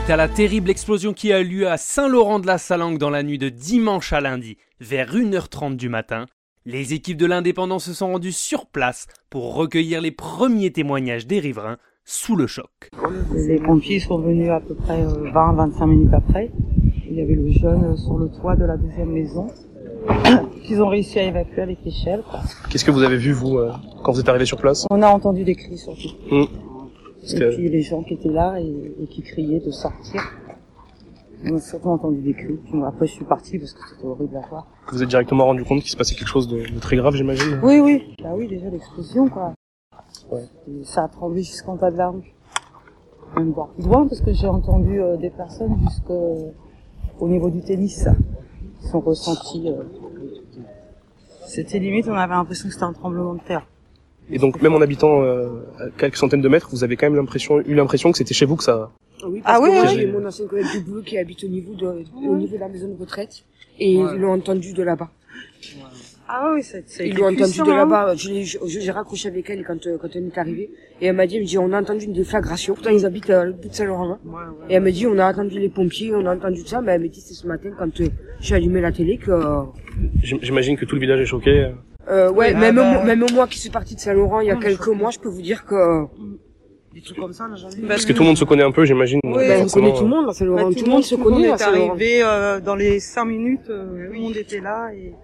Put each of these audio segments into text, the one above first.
Suite à la terrible explosion qui a eu lieu à Saint-Laurent-de-la-Salanque dans la nuit de dimanche à lundi, vers 1h30 du matin, les équipes de l'Indépendant se sont rendues sur place pour recueillir les premiers témoignages des riverains sous le choc. Les pompiers sont venus à peu près 20-25 minutes après. Il y avait le jeune sur le toit de la deuxième maison qu'ils ont réussi à évacuer avec l'échelle. Qu'est-ce que vous avez vu, vous, euh, quand vous êtes arrivé sur place? On a entendu des cris surtout. Mmh. Et puis les gens qui étaient là et, et qui criaient de sortir. On a surtout entendu des cris. Puis après, je suis partie parce que c'était horrible à voir. Vous êtes directement rendu compte qu'il se passait quelque chose de, de très grave, j'imagine Oui, oui. Bah oui, déjà l'explosion, quoi. Ouais. Et ça a tremblé jusqu'en bas de la rue. Même voir plus loin parce que j'ai entendu euh, des personnes jusqu'au au niveau du tennis qui sont ressentis. euh, C'était limite, on avait l'impression que c'était un tremblement de terre. Et donc, même en habitant euh, à quelques centaines de mètres, vous avez quand même l'impression, eu l'impression que c'était chez vous que ça... Oui, Ah parce oui, que moi, oui. j'ai mon ancien collègue du boulot qui habite au niveau de, au niveau de la maison de retraite. Et ils l'ont entendu de là-bas. Ah oui, c'est c'est Ils l'ont entendu de là-bas. Je l'ai- je- J'ai raccroché avec elle quand, euh, quand on est arrivé. Et elle m'a dit, elle me dit, on a entendu une déflagration. Pourtant, ils habitent à le bout de Saint-Laurent. hein. Et elle me dit, on a entendu les pompiers, on a entendu tout ça. Mais elle me dit, c'est ce matin quand euh, j'ai allumé la télé que... euh, J'im- J'imagine que tout le village est choqué. Euh, ouais, Oui, même, ah bah, moi, même moi qui suis partie de Saint-Laurent il y a Non, mais quelques mois, je peux vous dire que... Des trucs comme ça, on n'a jamais vu. Parce que tout le monde se connaît un peu, j'imagine. Oui, Ben, on connaît tout le monde à Saint-Laurent. Bah, tout, le monde se connaît à est Saint-Laurent. arrivé euh, dans les cinq minutes, euh, tout le monde était là et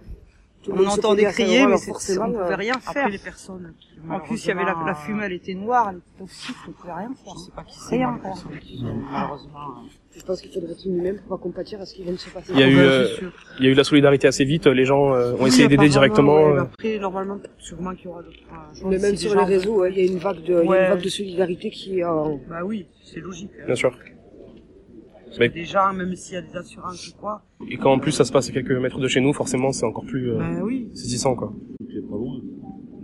on entendait crier, mais c'est- forcément, on pouvait euh, rien faire. Après les personnes. qui, En plus, il y avait la, fumée, elle était noire, elle était toxique, on pouvait rien faire. Je sais pas qui c'est. Rien malheureusement. Je pense qu'il faudrait tout nous-mêmes pour pas compatir à ce qui vient de se passer. Il y a eu, Ouais, euh, c'est sûr. il y a eu la solidarité assez vite. Les gens euh, ont Oui, essayé d'aider directement. ouais, euh, mais Après, normalement, sûrement qu'il y aura d'autres. euh, Mais même si sur les réseaux, ouais, il y a une vague de, il y a Ouais. une vague de solidarité qui, euh, Bah oui, c'est logique. Bien sûr. Mais- des gens, même s'il y a des assurances ou quoi, Et quand en plus ça se passe à quelques mètres de chez nous, forcément c'est encore plus euh, bah oui. saisissant quoi.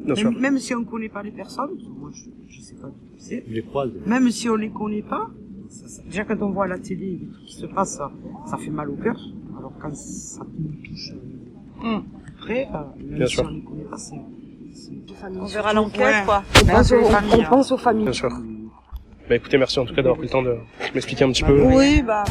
Bien sûr. Même, même si on connaît pas les personnes, moi je, je sais pas qui c'est. les croise. Même si on les connaît pas, ça- ça- déjà quand on voit à la télé les trucs qui se passent, ça, ça fait mal au cœur. Alors quand ça nous touche euh, Hum. après, euh, même Bien si sûr. on les connaît pas, c'est... On verra l'enquête, Ouais. quoi. on, pense aux, familles, on pense aux familles. Bien sûr. Bah écoutez, merci en tout cas d'avoir pris le temps de m'expliquer un petit peu. Oui, bah.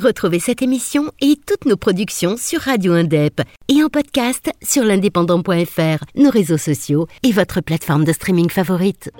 Retrouvez cette émission et toutes nos productions sur Radio Indep et en podcast sur l'indépendant.fr, nos réseaux sociaux et votre plateforme de streaming favorite.